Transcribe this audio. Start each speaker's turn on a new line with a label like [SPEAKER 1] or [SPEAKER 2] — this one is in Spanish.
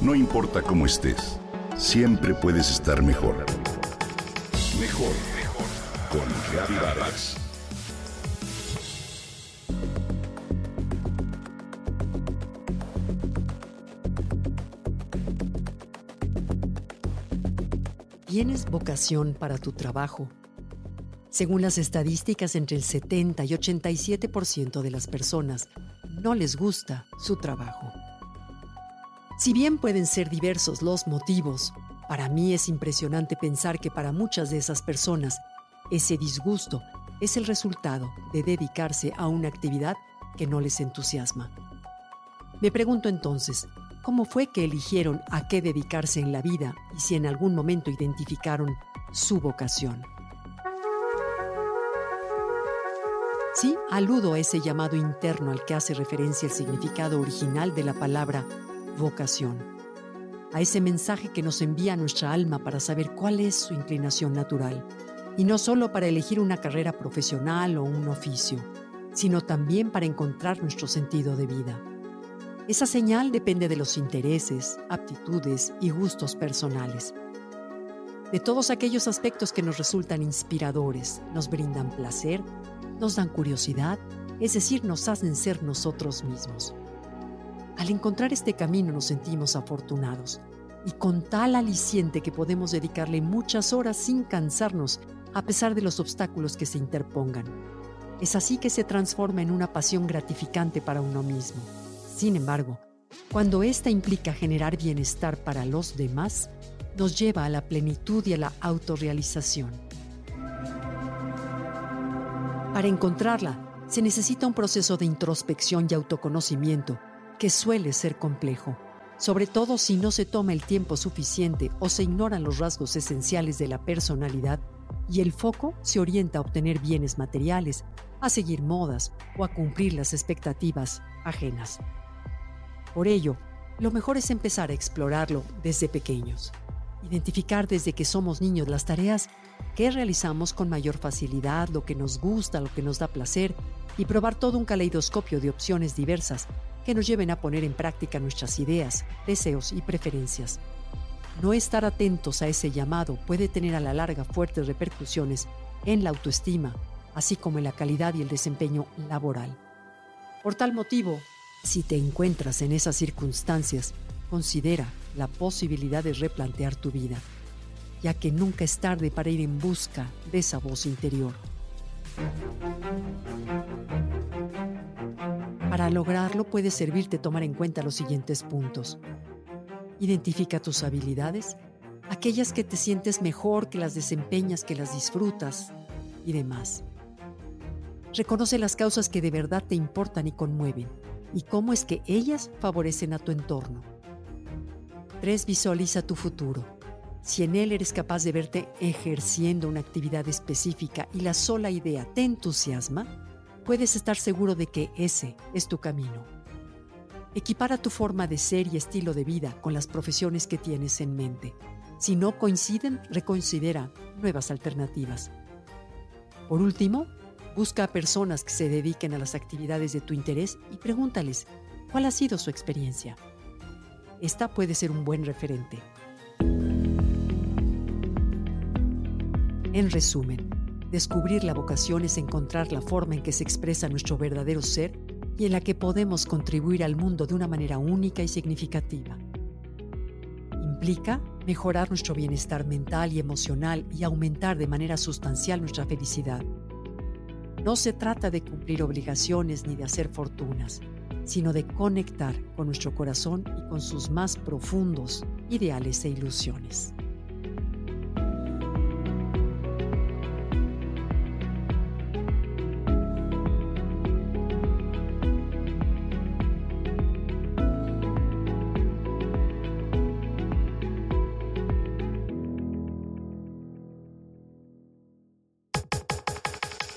[SPEAKER 1] No importa cómo estés, siempre puedes estar mejor. Mejor, mejor. Con Vargas.
[SPEAKER 2] ¿Tienes vocación para tu trabajo? Según las estadísticas, entre el 70 y 87% de las personas no les gusta su trabajo. Si bien pueden ser diversos los motivos, para mí es impresionante pensar que para muchas de esas personas ese disgusto es el resultado de dedicarse a una actividad que no les entusiasma. Me pregunto entonces, ¿cómo fue que eligieron a qué dedicarse en la vida y si en algún momento identificaron su vocación? Sí, aludo a ese llamado interno al que hace referencia el significado original de la palabra vocación, a ese mensaje que nos envía nuestra alma para saber cuál es su inclinación natural, y no solo para elegir una carrera profesional o un oficio, sino también para encontrar nuestro sentido de vida. Esa señal depende de los intereses, aptitudes y gustos personales. De todos aquellos aspectos que nos resultan inspiradores, nos brindan placer, nos dan curiosidad, es decir, nos hacen ser nosotros mismos. Al encontrar este camino nos sentimos afortunados y con tal aliciente que podemos dedicarle muchas horas sin cansarnos a pesar de los obstáculos que se interpongan. Es así que se transforma en una pasión gratificante para uno mismo. Sin embargo, cuando esta implica generar bienestar para los demás, nos lleva a la plenitud y a la autorrealización. Para encontrarla, se necesita un proceso de introspección y autoconocimiento que suele ser complejo, sobre todo si no se toma el tiempo suficiente o se ignoran los rasgos esenciales de la personalidad y el foco se orienta a obtener bienes materiales, a seguir modas o a cumplir las expectativas ajenas. Por ello, lo mejor es empezar a explorarlo desde pequeños, identificar desde que somos niños las tareas que realizamos con mayor facilidad, lo que nos gusta, lo que nos da placer y probar todo un caleidoscopio de opciones diversas que nos lleven a poner en práctica nuestras ideas, deseos y preferencias. No estar atentos a ese llamado puede tener a la larga fuertes repercusiones en la autoestima, así como en la calidad y el desempeño laboral. Por tal motivo, si te encuentras en esas circunstancias, considera la posibilidad de replantear tu vida, ya que nunca es tarde para ir en busca de esa voz interior. Lograrlo puede servirte tomar en cuenta los siguientes puntos. Identifica tus habilidades, aquellas que te sientes mejor, que las desempeñas, que las disfrutas y demás. Reconoce las causas que de verdad te importan y conmueven y cómo es que ellas favorecen a tu entorno. 3. Visualiza tu futuro. Si en él eres capaz de verte ejerciendo una actividad específica y la sola idea te entusiasma, puedes estar seguro de que ese es tu camino. Equipara tu forma de ser y estilo de vida con las profesiones que tienes en mente. Si no coinciden, reconsidera nuevas alternativas. Por último, busca a personas que se dediquen a las actividades de tu interés y pregúntales cuál ha sido su experiencia. Esta puede ser un buen referente. En resumen, Descubrir la vocación es encontrar la forma en que se expresa nuestro verdadero ser y en la que podemos contribuir al mundo de una manera única y significativa. Implica mejorar nuestro bienestar mental y emocional y aumentar de manera sustancial nuestra felicidad. No se trata de cumplir obligaciones ni de hacer fortunas, sino de conectar con nuestro corazón y con sus más profundos ideales e ilusiones.